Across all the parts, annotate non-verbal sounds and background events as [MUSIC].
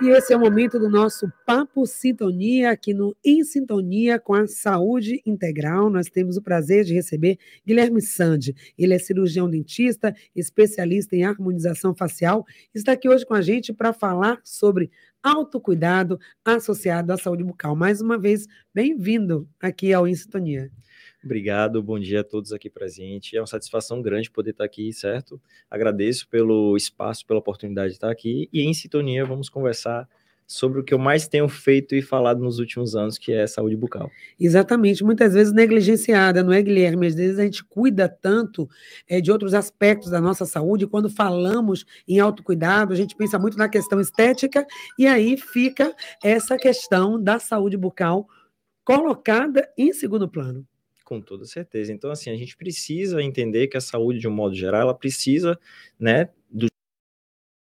E esse é o momento do nosso Papo Sintonia, aqui no Em Sintonia com a Saúde Integral. Nós temos o prazer de receber Guilherme Sandi. Ele é cirurgião dentista, especialista em harmonização facial. Está aqui hoje com a gente para falar sobre autocuidado associado à saúde bucal. Mais uma vez, bem-vindo aqui ao Em. Obrigado, bom dia a todos aqui presentes. É uma satisfação grande poder estar aqui, certo? Agradeço pelo espaço, pela oportunidade de estar aqui e em sintonia vamos conversar sobre o que eu mais tenho feito e falado nos últimos anos, que é saúde bucal. Exatamente, muitas vezes negligenciada, não é, Guilherme? Às vezes a gente cuida tanto é, de outros aspectos da nossa saúde, quando falamos em autocuidado, a gente pensa muito na questão estética, e aí fica essa questão da saúde bucal colocada em segundo plano. Com toda certeza. Então, assim, a gente precisa entender que a saúde, de um modo geral, ela precisa, né,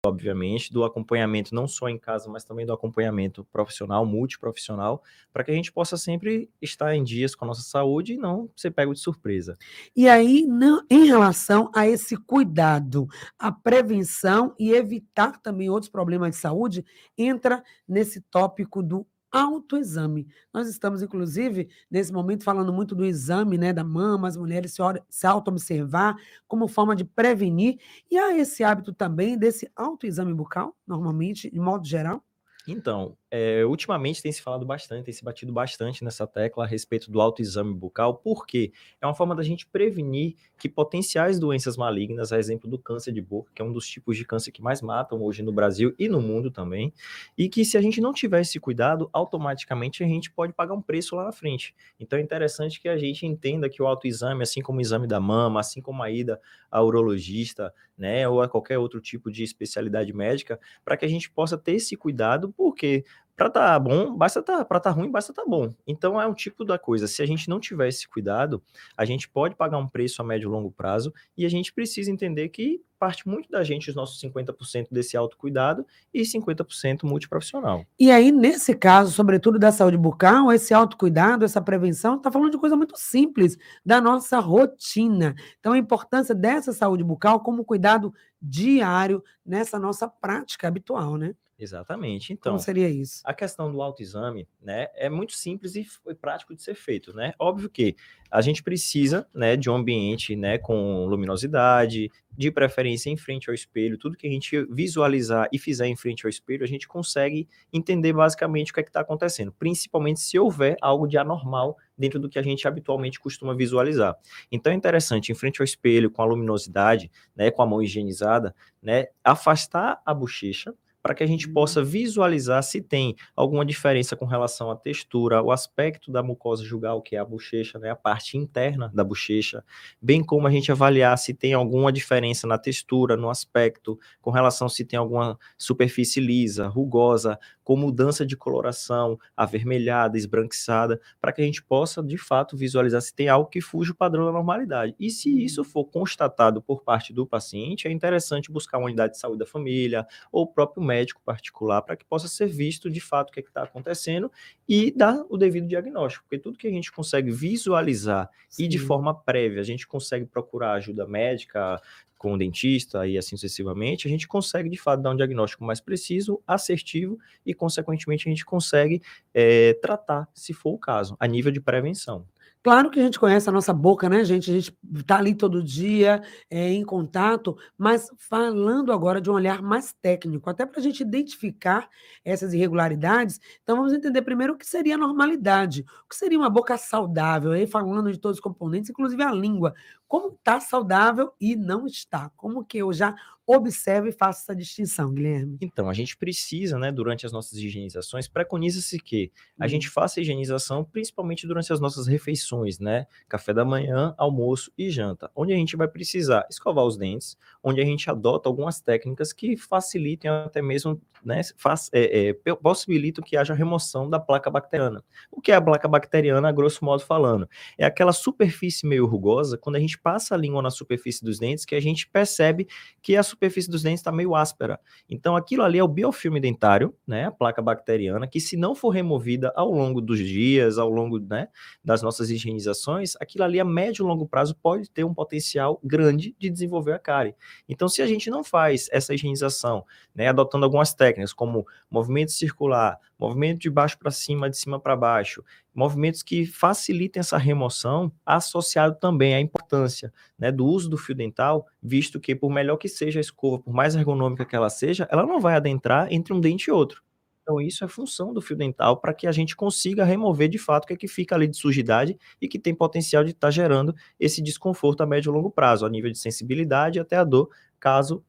obviamente, do acompanhamento não só em casa, mas também do acompanhamento profissional, multiprofissional, para que a gente possa sempre estar em dias com a nossa saúde e não ser pego de surpresa. E aí, não, em relação a esse cuidado, a prevenção e evitar também outros problemas de saúde, entra nesse tópico do autoexame. Nós estamos, inclusive, nesse momento, falando muito do exame né, da mama, as mulheres se, se auto-observar como forma de prevenir. E há esse hábito também desse autoexame bucal, normalmente, de modo geral? Então, é, ultimamente tem se falado bastante, tem se batido bastante nessa tecla a respeito do autoexame bucal, porque é uma forma da gente prevenir que potenciais doenças malignas, a exemplo do câncer de boca, que é um dos tipos de câncer que mais matam hoje no Brasil e no mundo também, e que se a gente não tiver esse cuidado, automaticamente a gente pode pagar um preço lá na frente. Então é interessante que a gente entenda que o autoexame, assim como o exame da mama, assim como a ida ao urologista, né, ou a qualquer outro tipo de especialidade médica, para que a gente possa ter esse cuidado, porque para tá bom, basta tá, para tá ruim, basta tá bom. Então é um tipo da coisa. Se a gente não tiver esse cuidado, a gente pode pagar um preço a médio e longo prazo e a gente precisa entender que parte muito da gente, os nossos 50% desse autocuidado e 50% multiprofissional. E aí, nesse caso, sobretudo da saúde bucal, esse autocuidado, essa prevenção, está falando de coisa muito simples, da nossa rotina. Então, a importância dessa saúde bucal como cuidado diário nessa nossa prática habitual, né? Exatamente. Então, Como seria isso? A questão do autoexame, né, é muito simples e prático de ser feito, né? Óbvio que a gente precisa, né, de um ambiente, né, com luminosidade, de preferência em frente ao espelho, tudo que a gente visualizar e fizer em frente ao espelho, a gente consegue entender basicamente o que é que está acontecendo, principalmente se houver algo de anormal dentro do que a gente habitualmente costuma visualizar. Então é interessante, em frente ao espelho, com a luminosidade, né, com a mão higienizada, né, afastar a bochecha, para que a gente possa visualizar se tem alguma diferença com relação à textura, o aspecto da mucosa jugal, que é a bochecha, né, a parte interna da bochecha, bem como a gente avaliar se tem alguma diferença na textura, no aspecto, com relação se tem alguma superfície lisa, rugosa, com mudança de coloração, avermelhada, esbranquiçada, para que a gente possa, de fato, visualizar se tem algo que fuja o padrão da normalidade. E se uhum. isso for constatado por parte do paciente, é interessante buscar uma unidade de saúde da família ou o próprio médico médico particular para que possa ser visto de fato o que é está acontecendo e dar o devido diagnóstico, porque tudo que a gente consegue visualizar Sim. e de forma prévia, a gente consegue procurar ajuda médica com o dentista e assim sucessivamente, a gente consegue de fato dar um diagnóstico mais preciso, assertivo e, consequentemente, a gente consegue é, tratar, se for o caso, a nível de prevenção. Claro que a gente conhece a nossa boca, né, gente? A gente está ali todo dia é, em contato, mas falando agora de um olhar mais técnico, até para a gente identificar essas irregularidades. Então, vamos entender primeiro o que seria a normalidade, o que seria uma boca saudável, aí falando de todos os componentes, inclusive a língua. Como está saudável e não está? Como que eu já observe e faça essa distinção, Guilherme. Então, a gente precisa, né, durante as nossas higienizações, preconiza-se que a uhum. gente faça a higienização principalmente durante as nossas refeições, né? Café da manhã, almoço e janta, onde a gente vai precisar escovar os dentes, onde a gente adota algumas técnicas que facilitem até mesmo, né, faz, é, é, possibilitam que haja remoção da placa bacteriana. O que é a placa bacteriana, a grosso modo falando? É aquela superfície meio rugosa, quando a gente gente passa a língua na superfície dos dentes que a gente percebe que a superfície dos dentes está meio áspera. Então, aquilo ali é o biofilme dentário, né, a placa bacteriana, que se não for removida ao longo dos dias, ao longo né, das nossas higienizações, aquilo ali a médio e longo prazo pode ter um potencial grande de desenvolver a cárie. Então, se a gente não faz essa higienização, né, adotando algumas técnicas como movimento circular, movimento de baixo para cima, de cima para baixo, movimentos que facilitem essa remoção, associado também à importância né, do uso do fio dental, visto que, por melhor que seja a escova, por mais ergonômica que ela seja, ela não vai adentrar entre um dente e outro. Então, isso é função do fio dental para que a gente consiga remover de fato o que, é que fica ali de sujidade e que tem potencial de estar tá gerando esse desconforto a médio e longo prazo, a nível de sensibilidade e até a dor, caso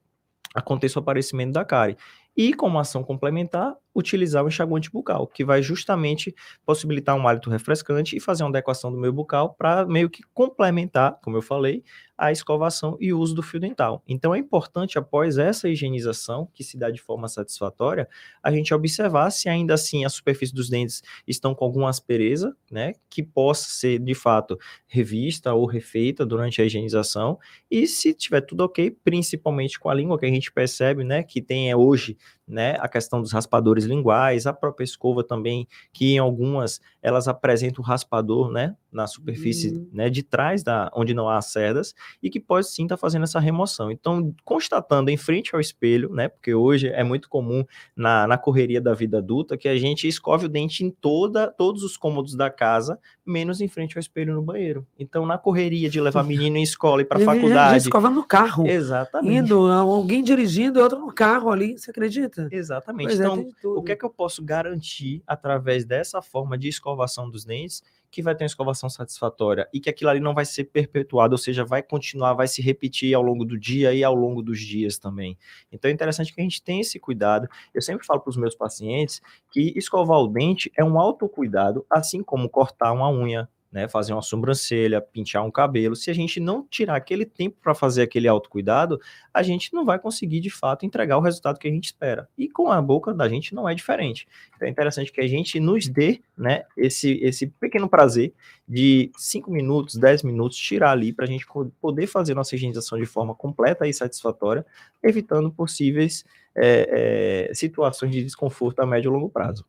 aconteça o aparecimento da cárie. E, como ação complementar, utilizar o enxaguante bucal, que vai justamente possibilitar um hálito refrescante e fazer uma adequação do meio bucal para meio que complementar, como eu falei, a escovação e o uso do fio dental. Então é importante, após essa higienização, que se dá de forma satisfatória, a gente observar se ainda assim a superfície dos dentes estão com alguma aspereza, né, que possa ser de fato revista ou refeita durante a higienização, e se tiver tudo ok, principalmente com a língua, que a gente percebe, né, que tem hoje né, a questão dos raspadores linguais, a própria escova também, que em algumas elas apresentam o raspador, né, na superfície, uhum. né, de trás da onde não há cerdas e que pode sim estar tá fazendo essa remoção. Então, constatando em frente ao espelho, né, porque hoje é muito comum na, na correria da vida adulta que a gente escove o dente em toda todos os cômodos da casa, menos em frente ao espelho no banheiro. Então, na correria de levar menino em escola e para [LAUGHS] faculdade, já escova no carro. Exatamente. Indo, alguém dirigindo, outro no carro ali, você acredita? Exatamente. Pois é, então, é, o que é que eu posso garantir através dessa forma de escovação dos dentes que vai ter uma escovação satisfatória e que aquilo ali não vai ser perpetuado, ou seja, vai continuar, vai se repetir ao longo do dia e ao longo dos dias também. Então é interessante que a gente tenha esse cuidado. Eu sempre falo para os meus pacientes que escovar o dente é um autocuidado, assim como cortar uma unha, né, fazer uma sobrancelha, pintar um cabelo, se a gente não tirar aquele tempo para fazer aquele autocuidado, a gente não vai conseguir de fato entregar o resultado que a gente espera. E com a boca da gente não é diferente. Então é interessante que a gente nos dê, né, esse, esse pequeno prazer de 5 minutos, 10 minutos, tirar ali para a gente poder fazer nossa higienização de forma completa e satisfatória, evitando possíveis é, é, situações de desconforto a médio e longo prazo.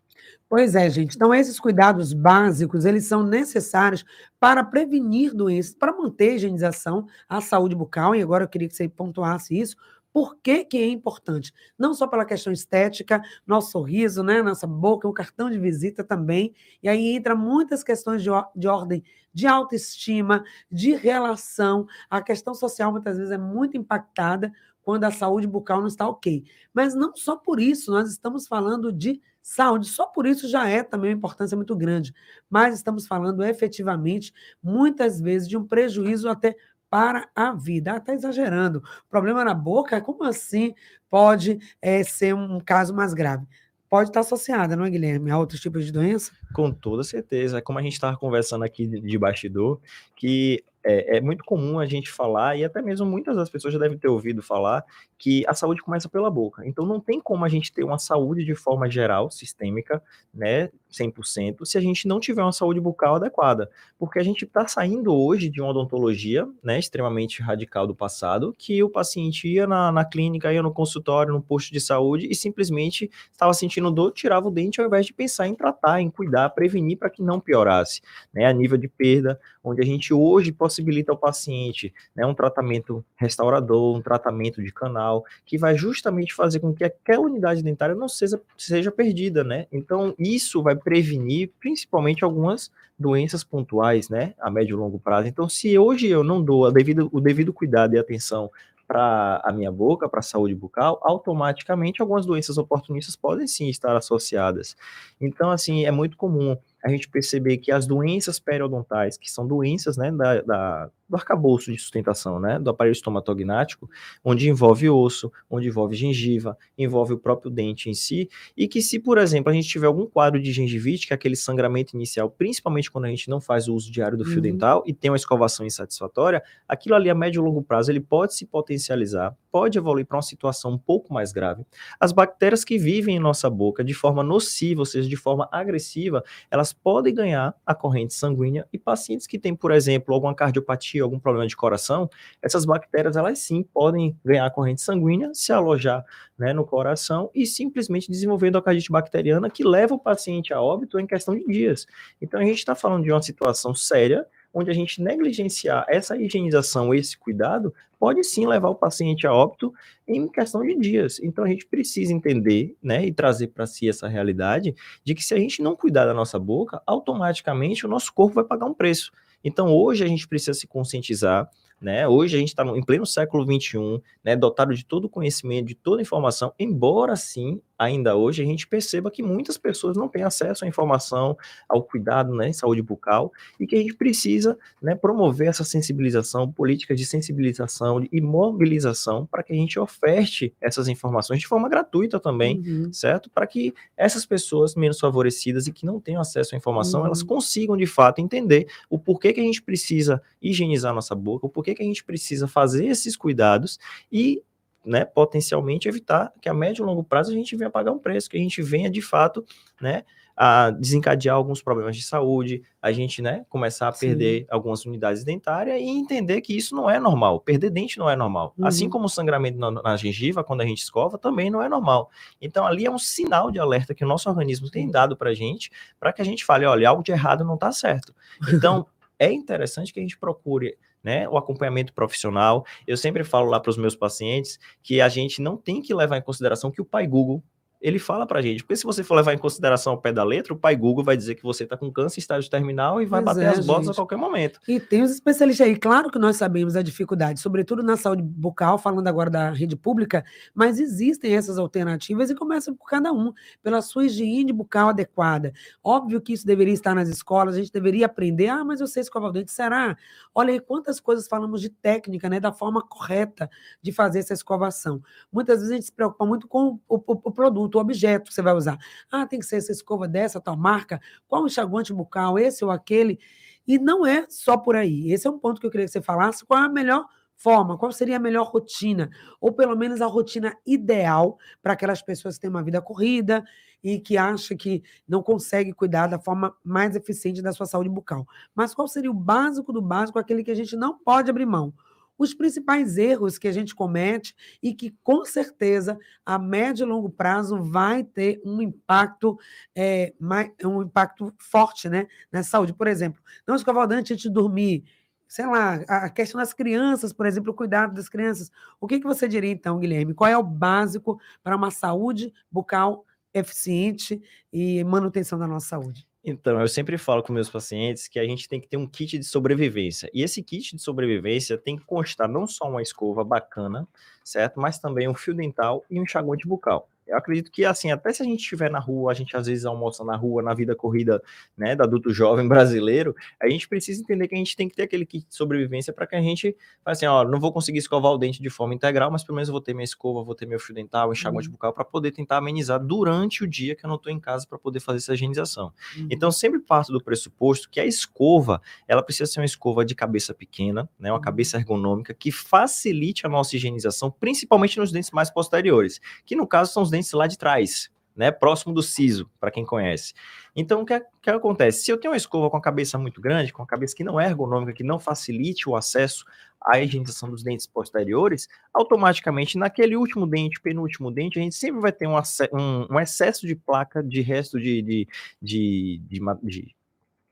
Pois é, gente. Então, esses cuidados básicos, eles são necessários para prevenir doenças, para manter a higienização, a saúde bucal, e agora eu queria que você pontuasse isso, por que, que, é importante? Não só pela questão estética, nosso sorriso, né, nossa boca, o cartão de visita também. E aí entra muitas questões de, de ordem de autoestima, de relação. A questão social muitas vezes é muito impactada quando a saúde bucal não está ok. Mas não só por isso, nós estamos falando de Saúde, só por isso já é também uma importância muito grande. Mas estamos falando efetivamente, muitas vezes, de um prejuízo até para a vida. Até exagerando. Problema na boca, como assim pode é, ser um caso mais grave? Pode estar associada, não é, Guilherme, a outros tipos de doença? Com toda certeza. É como a gente estava conversando aqui de bastidor, que é, é, muito comum a gente falar, e até mesmo muitas das pessoas já devem ter ouvido falar, que a saúde começa pela boca. Então não tem como a gente ter uma saúde de forma geral, sistêmica, né, 100%, se a gente não tiver uma saúde bucal adequada. Porque a gente está saindo hoje de uma odontologia, né, extremamente radical do passado, que o paciente ia na, na clínica, ia no consultório, no posto de saúde e simplesmente estava sentindo dor, tirava o dente ao invés de pensar em tratar, em cuidar, prevenir para que não piorasse, né, a nível de perda, onde a gente hoje possibilita ao paciente né, um tratamento restaurador, um tratamento de canal, que vai justamente fazer com que aquela unidade dentária não seja, seja perdida, né? Então, isso vai prevenir principalmente algumas doenças pontuais, né, a médio e longo prazo. Então, se hoje eu não dou devido, o devido cuidado e atenção para a minha boca, para a saúde bucal, automaticamente algumas doenças oportunistas podem sim estar associadas. Então, assim, é muito comum a gente perceber que as doenças periodontais, que são doenças né, da, da, do arcabouço de sustentação, né, do aparelho estomatognático, onde envolve osso, onde envolve gengiva, envolve o próprio dente em si, e que se, por exemplo, a gente tiver algum quadro de gengivite, que é aquele sangramento inicial, principalmente quando a gente não faz o uso diário do fio uhum. dental e tem uma escovação insatisfatória, aquilo ali a médio e longo prazo ele pode se potencializar, pode evoluir para uma situação um pouco mais grave. As bactérias que vivem em nossa boca de forma nociva, ou seja, de forma agressiva, elas podem ganhar a corrente sanguínea e pacientes que têm, por exemplo, alguma cardiopatia algum problema de coração, essas bactérias, elas sim podem ganhar corrente sanguínea, se alojar né, no coração e simplesmente desenvolver endocardite bacteriana que leva o paciente a óbito em questão de dias. Então a gente está falando de uma situação séria onde a gente negligenciar essa higienização, esse cuidado, pode sim levar o paciente a óbito em questão de dias. Então a gente precisa entender, né, e trazer para si essa realidade de que se a gente não cuidar da nossa boca, automaticamente o nosso corpo vai pagar um preço. Então hoje a gente precisa se conscientizar né? Hoje a gente está em pleno século XXI, né, dotado de todo o conhecimento, de toda informação, embora sim, ainda hoje, a gente perceba que muitas pessoas não têm acesso à informação, ao cuidado né, em saúde bucal, e que a gente precisa né, promover essa sensibilização, políticas de sensibilização e mobilização para que a gente oferte essas informações de forma gratuita também, uhum. certo? Para que essas pessoas menos favorecidas e que não tenham acesso à informação, uhum. elas consigam de fato entender o porquê que a gente precisa higienizar nossa boca, o porquê que, que a gente precisa fazer esses cuidados e né, potencialmente evitar que a médio e longo prazo a gente venha pagar um preço, que a gente venha de fato, né, a desencadear alguns problemas de saúde, a gente, né, começar a perder Sim. algumas unidades dentárias e entender que isso não é normal. Perder dente não é normal. Uhum. Assim como o sangramento na, na, gengiva, quando a gente escova, também não é normal. Então, ali é um sinal de alerta que o nosso organismo tem dado para a gente, para que a gente fale, olha, algo de errado não está certo. Então, [LAUGHS] é interessante que a gente procure né, o acompanhamento profissional. Eu sempre falo lá para os meus pacientes que a gente não tem que levar em consideração que o pai Google ele fala pra gente, porque se você for levar em consideração o pé da letra, o pai Google vai dizer que você tá com câncer estágio terminal e vai pois bater é, as botas gente. a qualquer momento. E tem os especialistas aí, claro que nós sabemos a dificuldade, sobretudo na saúde bucal, falando agora da rede pública, mas existem essas alternativas e começa por cada um, pela sua higiene bucal adequada. Óbvio que isso deveria estar nas escolas, a gente deveria aprender, ah, mas eu sei escovar o dente, será? Olha aí quantas coisas falamos de técnica, né, da forma correta de fazer essa escovação. Muitas vezes a gente se preocupa muito com o, o, o produto, produto, o objeto que você vai usar. Ah, tem que ser essa escova dessa, tal marca, qual enxaguante bucal, esse ou aquele. E não é só por aí. Esse é um ponto que eu queria que você falasse. Qual é a melhor forma? Qual seria a melhor rotina? Ou pelo menos a rotina ideal para aquelas pessoas que têm uma vida corrida e que acham que não consegue cuidar da forma mais eficiente da sua saúde bucal. Mas qual seria o básico do básico, aquele que a gente não pode abrir mão? Os principais erros que a gente comete e que, com certeza, a médio e longo prazo vai ter um impacto, é, mais, um impacto forte né, na saúde. Por exemplo, não escovar o dente antes de dormir, sei lá, a questão das crianças, por exemplo, o cuidado das crianças. O que, que você diria, então, Guilherme? Qual é o básico para uma saúde bucal eficiente e manutenção da nossa saúde? Então, eu sempre falo com meus pacientes que a gente tem que ter um kit de sobrevivência. E esse kit de sobrevivência tem que constar não só uma escova bacana, certo? Mas também um fio dental e um enxaguante bucal. Eu acredito que, assim, até se a gente estiver na rua, a gente às vezes almoça na rua, na vida corrida, né, do adulto jovem [LAUGHS] brasileiro, a gente precisa entender que a gente tem que ter aquele kit de sobrevivência para que a gente assim, ó, não vou conseguir escovar o dente de forma integral, mas pelo menos eu vou ter minha escova, vou ter meu fio dental, enxaguante uhum. bucal, para poder tentar amenizar durante o dia que eu não estou em casa para poder fazer essa higienização. Uhum. Então, sempre parto do pressuposto que a escova, ela precisa ser uma escova de cabeça pequena, né, uma uhum. cabeça ergonômica, que facilite a nossa higienização, principalmente nos dentes mais posteriores, que no caso são os dentes dentes lá de trás, né, próximo do siso, para quem conhece. Então, o que, que acontece? Se eu tenho uma escova com a cabeça muito grande, com a cabeça que não é ergonômica, que não facilite o acesso à higienização dos dentes posteriores, automaticamente, naquele último dente, penúltimo dente, a gente sempre vai ter um, um, um excesso de placa de resto de, de, de, de, de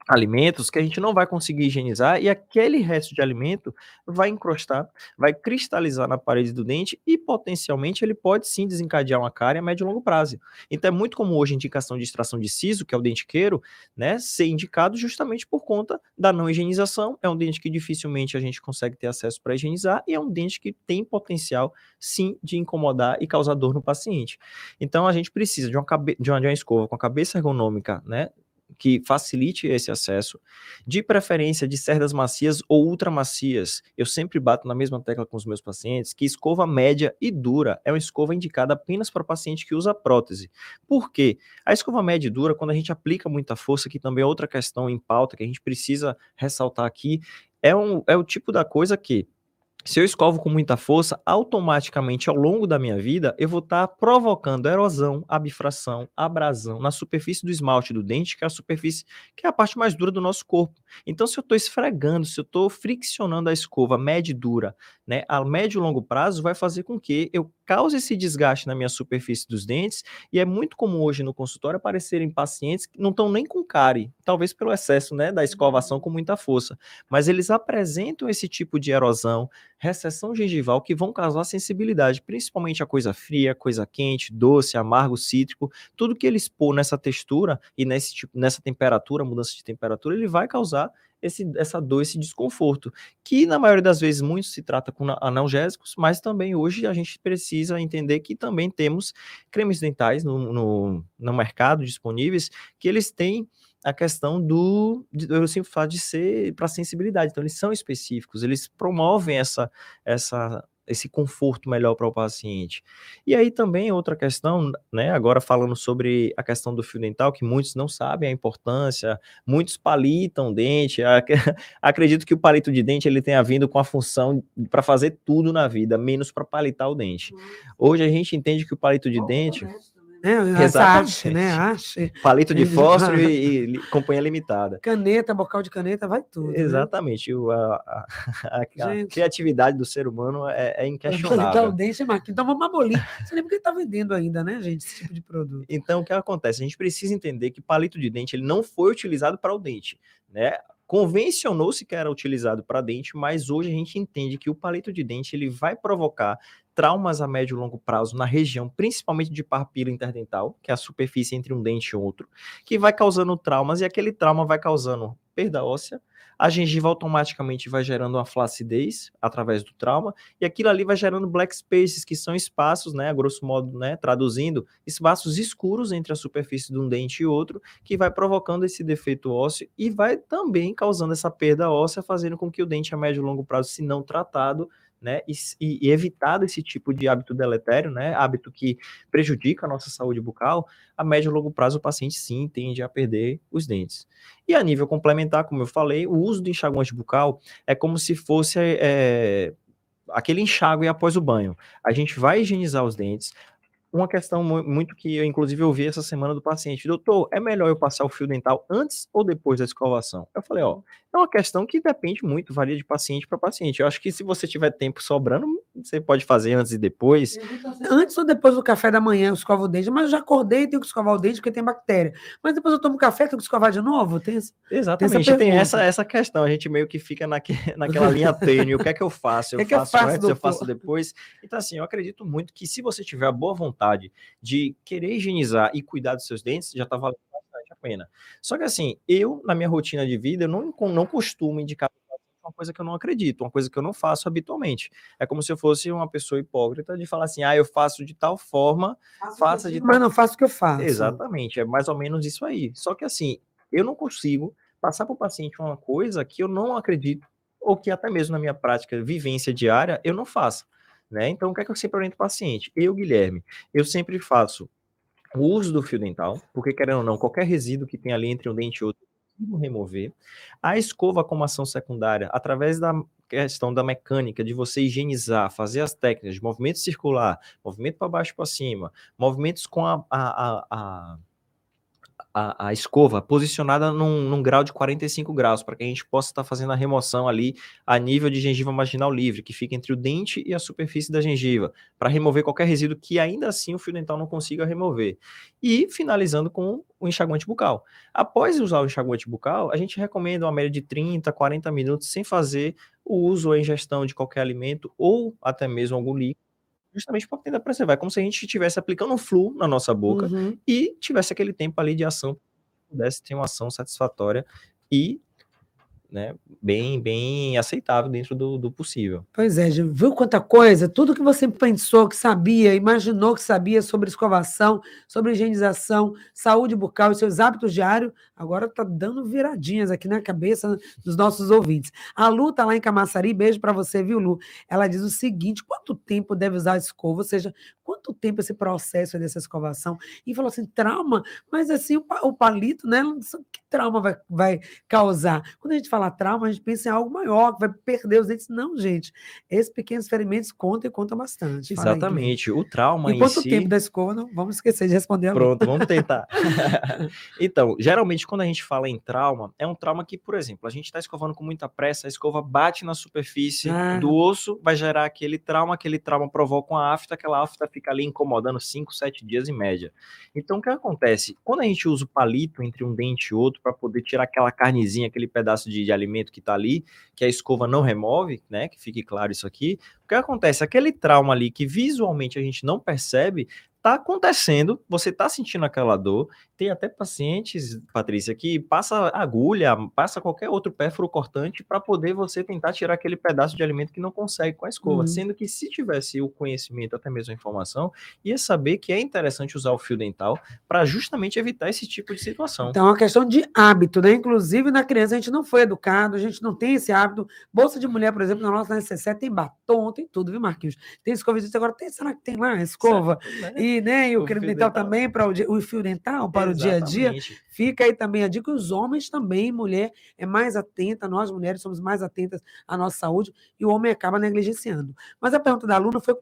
alimentos que a gente não vai conseguir higienizar e aquele resto de alimento vai encrostar, vai cristalizar na parede do dente e potencialmente ele pode sim desencadear uma cárie a médio e longo prazo. Então é muito comum hoje a indicação de extração de siso, que é o dente queiro, né, ser indicado justamente por conta da não higienização. É um dente que dificilmente a gente consegue ter acesso para higienizar e é um dente que tem potencial sim de incomodar e causar dor no paciente. Então a gente precisa de uma, de uma, de uma escova com a cabeça ergonômica, né, que facilite esse acesso, de preferência de cerdas macias ou ultramacias. Eu sempre bato na mesma tecla com os meus pacientes que escova média e dura é uma escova indicada apenas para paciente que usa prótese. Por quê? A escova média e dura, quando a gente aplica muita força, que também é outra questão em pauta que a gente precisa ressaltar aqui, é, um, é o tipo da coisa que se eu escovo com muita força, automaticamente ao longo da minha vida, eu vou estar tá provocando erosão, abifração, abrasão na superfície do esmalte do dente, que é a superfície que é a parte mais dura do nosso corpo. Então, se eu estou esfregando, se eu estou friccionando a escova média e dura, né, a médio e longo prazo, vai fazer com que eu cause esse desgaste na minha superfície dos dentes. E é muito comum hoje no consultório aparecerem pacientes que não estão nem com cárie, talvez pelo excesso né, da escovação com muita força, mas eles apresentam esse tipo de erosão recessão gengival que vão causar sensibilidade, principalmente a coisa fria, coisa quente, doce, amargo, cítrico, tudo que ele expor nessa textura e nesse tipo, nessa temperatura, mudança de temperatura, ele vai causar esse, essa dor, esse desconforto, que na maioria das vezes muito se trata com analgésicos, mas também hoje a gente precisa entender que também temos cremes dentais no, no, no mercado disponíveis que eles têm a questão do, eu sempre falo de ser para sensibilidade, então eles são específicos, eles promovem essa, essa, esse conforto melhor para o paciente. E aí também outra questão, né, agora falando sobre a questão do fio dental, que muitos não sabem a importância, muitos palitam dente, [LAUGHS] acredito que o palito de dente ele tenha vindo com a função para fazer tudo na vida, menos para palitar o dente. Hoje a gente entende que o palito de dente... Né? Exatamente. né? Ache. Palito de fósforo e, [LAUGHS] e, companhia limitada. Caneta, bocal de caneta, vai tudo. Né? Exatamente. Né? O, a, a, a, criatividade do ser humano é, é inquestionável. Então, deixa marca. Então vamos abolir. Você lembra que está vendendo ainda, né, gente, esse tipo de produto. Então, o que acontece? A gente precisa entender que palito de dente ele não foi utilizado para o dente, né? Convencionou-se que era utilizado para dente, mas hoje a gente entende que o palito de dente ele vai provocar traumas a médio e longo prazo na região, principalmente de papila interdental, que é a superfície entre um dente e outro, que vai causando traumas e aquele trauma vai causando perda óssea, a gengiva automaticamente vai gerando uma flacidez através do trauma, e aquilo ali vai gerando black spaces, que são espaços, né, a grosso modo, né, traduzindo, espaços escuros entre a superfície de um dente e outro, que vai provocando esse defeito ósseo e vai também causando essa perda óssea, fazendo com que o dente a médio e longo prazo, se não tratado, né, e, e, evitado esse tipo de hábito deletério, né, hábito que prejudica a nossa saúde bucal, a médio e longo prazo o paciente sim tende a perder os dentes. E a nível complementar, como eu falei, o uso do enxaguante bucal é como se fosse é, aquele enxágue após o banho. A gente vai higienizar os dentes, uma questão muito que eu, inclusive, ouvi essa semana do paciente, doutor, é melhor eu passar o fio dental antes ou depois da escovação? Eu falei, ó, é uma questão que depende muito, varia de paciente para paciente. Eu acho que se você tiver tempo sobrando, você pode fazer antes e depois. Antes ou depois do café da manhã eu escovo o dente, mas eu já acordei e tenho que escovar o dente porque tem bactéria. Mas depois eu tomo café, tenho que escovar de novo? Tem, Exatamente, tem essa, tem essa, essa questão. A gente meio que fica naque, [LAUGHS] naquela linha tênue. O que é que eu faço? Eu, [LAUGHS] que faço, eu faço antes, doutor? eu faço depois. Então, assim, eu acredito muito que se você tiver a boa vontade de querer higienizar e cuidar dos seus dentes, já está valendo bastante a pena. Só que, assim, eu, na minha rotina de vida, eu não, não costumo indicar uma coisa que eu não acredito, uma coisa que eu não faço habitualmente. É como se eu fosse uma pessoa hipócrita de falar assim, ah, eu faço de tal forma, faço faça de Mas não faço o que eu faço. Exatamente, é mais ou menos isso aí. Só que assim, eu não consigo passar para o paciente uma coisa que eu não acredito, ou que até mesmo na minha prática, vivência diária, eu não faço. Né? Então, o que é que eu sempre oriento o paciente? Eu, Guilherme, eu sempre faço o uso do fio dental, porque querendo ou não, qualquer resíduo que tem ali entre um dente e outro, remover. A escova como ação secundária, através da questão da mecânica, de você higienizar, fazer as técnicas de movimento circular, movimento para baixo para cima, movimentos com a, a, a, a a, a, escova posicionada num, num, grau de 45 graus, para que a gente possa estar tá fazendo a remoção ali a nível de gengiva marginal livre, que fica entre o dente e a superfície da gengiva, para remover qualquer resíduo que ainda assim o fio dental não consiga remover. E finalizando com o enxaguante bucal. Após usar o enxaguante bucal, a gente recomenda uma média de 30, 40 minutos sem fazer o uso ou ingestão de qualquer alimento ou até mesmo algum líquido justamente para tentar preservar. É como se a gente estivesse aplicando um flu na nossa boca uhum. e tivesse aquele tempo ali de ação, pudesse ter uma ação satisfatória e né, bem, bem aceitável dentro do, do possível. Pois é, viu quanta coisa? Tudo que você pensou, que sabia, imaginou que sabia sobre escovação, sobre higienização, saúde bucal e seus hábitos diários, agora está dando viradinhas aqui na cabeça dos nossos ouvintes. A Lu está lá em Camaçari, beijo para você, viu, Lu? Ela diz o seguinte: quanto tempo deve usar a escova? Ou seja, quanto tempo esse processo dessa escovação? E falou assim, trauma, mas assim, o, o palito, né? Que trauma vai, vai causar? Quando a gente fala trauma, a gente pensa em algo maior, que vai perder os dentes. Não, gente. Esses pequenos ferimentos contam e contam bastante. Exatamente. Aí, o trauma e quanto si... tempo da escova? Não vamos esquecer de responder. Pronto, vamos tentar. [LAUGHS] [LAUGHS] então, geralmente, quando a gente fala em trauma, é um trauma que, por exemplo, a gente está escovando com muita pressa, a escova bate na superfície ah. do osso, vai gerar aquele trauma, aquele trauma provoca uma afta, aquela afta fica ali incomodando 5, 7 dias em média. Então, o que acontece? Quando a gente usa o palito entre um dente e outro para poder tirar aquela carnezinha, aquele pedaço de, de alimento que está ali, que a escova não remove, né? Que fique claro isso aqui. O que acontece? Aquele trauma ali que visualmente a gente não percebe, está acontecendo, você está sentindo aquela dor. Tem até pacientes, Patrícia, que passa agulha, passa qualquer outro pérfuro cortante para poder você tentar tirar aquele pedaço de alimento que não consegue com a escova. Uhum. Sendo que se tivesse o conhecimento, até mesmo a informação, ia saber que é interessante usar o fio dental para justamente evitar esse tipo de situação. Então, é uma questão de hábito, né? Inclusive, na criança, a gente não foi educado, a gente não tem esse hábito. Bolsa de mulher, por exemplo, na nossa necessidade tem batom, tem tudo, viu, Marquinhos? Tem escova de agora, tem, será que tem lá escova? Certo, né? E né? E o, o creme dental, dental, também para o, o fio dental para Exatamente. o dia a dia. Fica aí também a dica: os homens também, mulher é mais atenta, nós mulheres somos mais atentas à nossa saúde e o homem acaba negligenciando. Mas a pergunta da aluna foi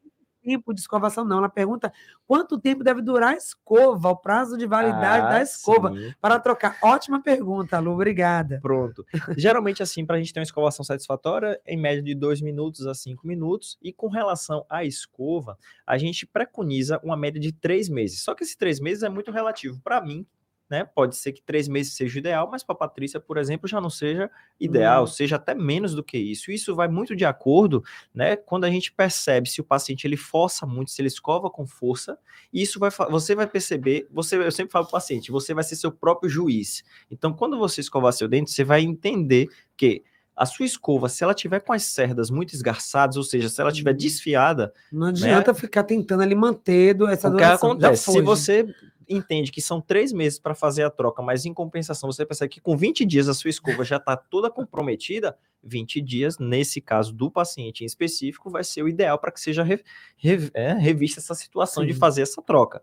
tempo de escovação, não. Ela pergunta quanto tempo deve durar a escova, o prazo de validade ah, da escova sim. para trocar. Ótima pergunta, Lu, obrigada. Pronto. Geralmente, assim, para a gente ter uma escovação satisfatória, em média de dois minutos a cinco minutos. E com relação à escova, a gente preconiza uma média de três meses. Só que esses três meses é muito relativo. Para mim, né? Pode ser que três meses seja ideal, mas para a Patrícia, por exemplo, já não seja ideal, uhum. seja até menos do que isso. Isso vai muito de acordo, né? Quando a gente percebe se o paciente ele força muito, se ele escova com força, isso vai você vai perceber, você eu sempre falo para o paciente, você vai ser seu próprio juiz. Então, quando você escovar seu dente, você vai entender que a sua escova, se ela tiver com as cerdas muito esgarçadas, ou seja, se ela tiver uhum. desfiada, não adianta né, ficar tentando ali manter essa o que acontece? Se você entende que são três meses para fazer a troca, mas em compensação você percebe que com 20 dias a sua escova já está toda comprometida, 20 dias, nesse caso do paciente em específico, vai ser o ideal para que seja re, re, é, revista essa situação Sim. de fazer essa troca.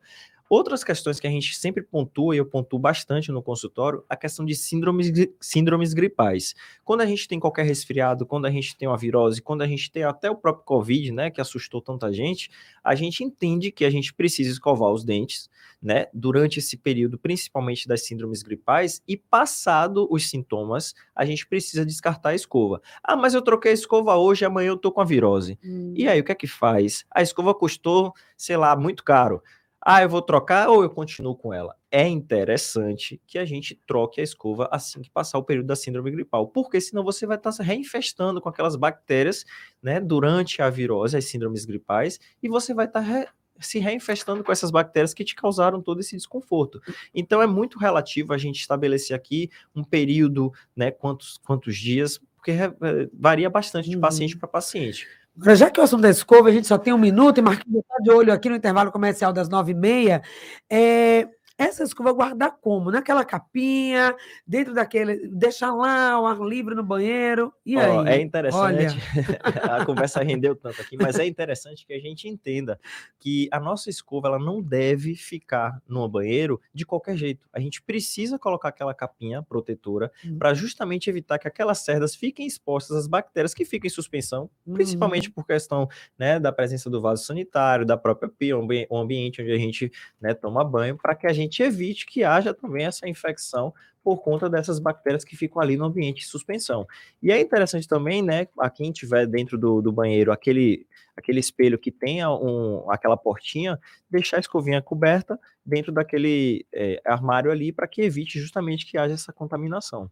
Outras questões que a gente sempre pontua, e eu pontuo bastante no consultório, a questão de síndromes, síndromes gripais. Quando a gente tem qualquer resfriado, quando a gente tem uma virose, quando a gente tem até o próprio Covid, né, que assustou tanta gente, a gente entende que a gente precisa escovar os dentes, né, durante esse período, principalmente das síndromes gripais, e passado os sintomas, a gente precisa descartar a escova. Ah, mas eu troquei a escova hoje, amanhã eu tô com a virose. Hum. E aí, o que é que faz? A escova custou, sei lá, muito caro. Ah, eu vou trocar ou eu continuo com ela? É interessante que a gente troque a escova assim que passar o período da síndrome gripal, porque senão você vai estar se reinfestando com aquelas bactérias, né, durante a virose, as síndromes gripais, e você vai estar re se reinfestando com essas bactérias que te causaram todo esse desconforto. Então é muito relativo a gente estabelecer aqui um período, né, quantos, quantos dias, porque eh, varia bastante de paciente uhum. para paciente. Já que o assunto da escova, a gente só tem um minuto, e Marquinhos está de olho aqui no intervalo comercial das nove e meia, é, essa escova guardar como? Naquela capinha, dentro daquele. Deixar lá o ar livre no banheiro. E aí? Oh, é interessante. [LAUGHS] a conversa rendeu tanto aqui, mas é interessante que a gente entenda que a nossa escova ela não deve ficar no banheiro de qualquer jeito. A gente precisa colocar aquela capinha protetora uhum. para justamente evitar que aquelas cerdas fiquem expostas às bactérias que ficam em suspensão, uhum. principalmente por questão né, da presença do vaso sanitário, da própria pia, o ambiente onde a gente né, toma banho, para que a gente gente evite que haja também essa infecção por conta dessas bactérias que ficam ali no ambiente de suspensão. E é interessante também, né, a quem tiver dentro do, do banheiro aquele, aquele espelho que tenha um, aquela portinha, deixar a escovinha coberta dentro daquele é, armário ali para que evite justamente que haja essa contaminação.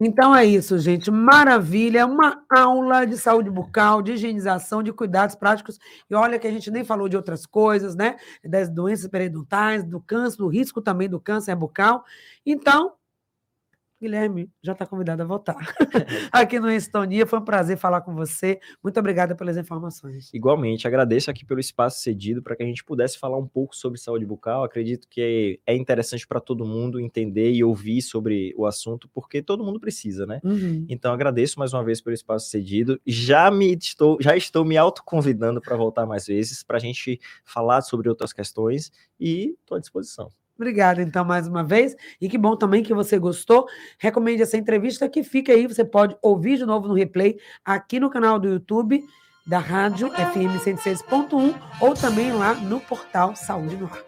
Então é isso, gente. Maravilha. Uma aula de saúde bucal, de higienização, de cuidados práticos. E olha que a gente nem falou de outras coisas, né? Das doenças periodontais, do câncer, do risco também do câncer bucal. Então, Guilherme já está convidado a voltar. [LAUGHS] aqui no Estonia, foi um prazer falar com você. Muito obrigada pelas informações. Igualmente, agradeço aqui pelo espaço cedido para que a gente pudesse falar um pouco sobre saúde bucal. Acredito que é interessante para todo mundo entender e ouvir sobre o assunto, porque todo mundo precisa, né? Uhum. Então, agradeço mais uma vez pelo espaço cedido. Já me estou, já estou me autoconvidando para voltar mais vezes para a gente falar sobre outras questões e estou à disposição. Obrigada, então, mais uma vez. E que bom também que você gostou. Recomende essa entrevista que fica aí. Você pode ouvir de novo no replay aqui no canal do YouTube da Rádio FM 106.1 ou também lá no portal Saúde no Ar.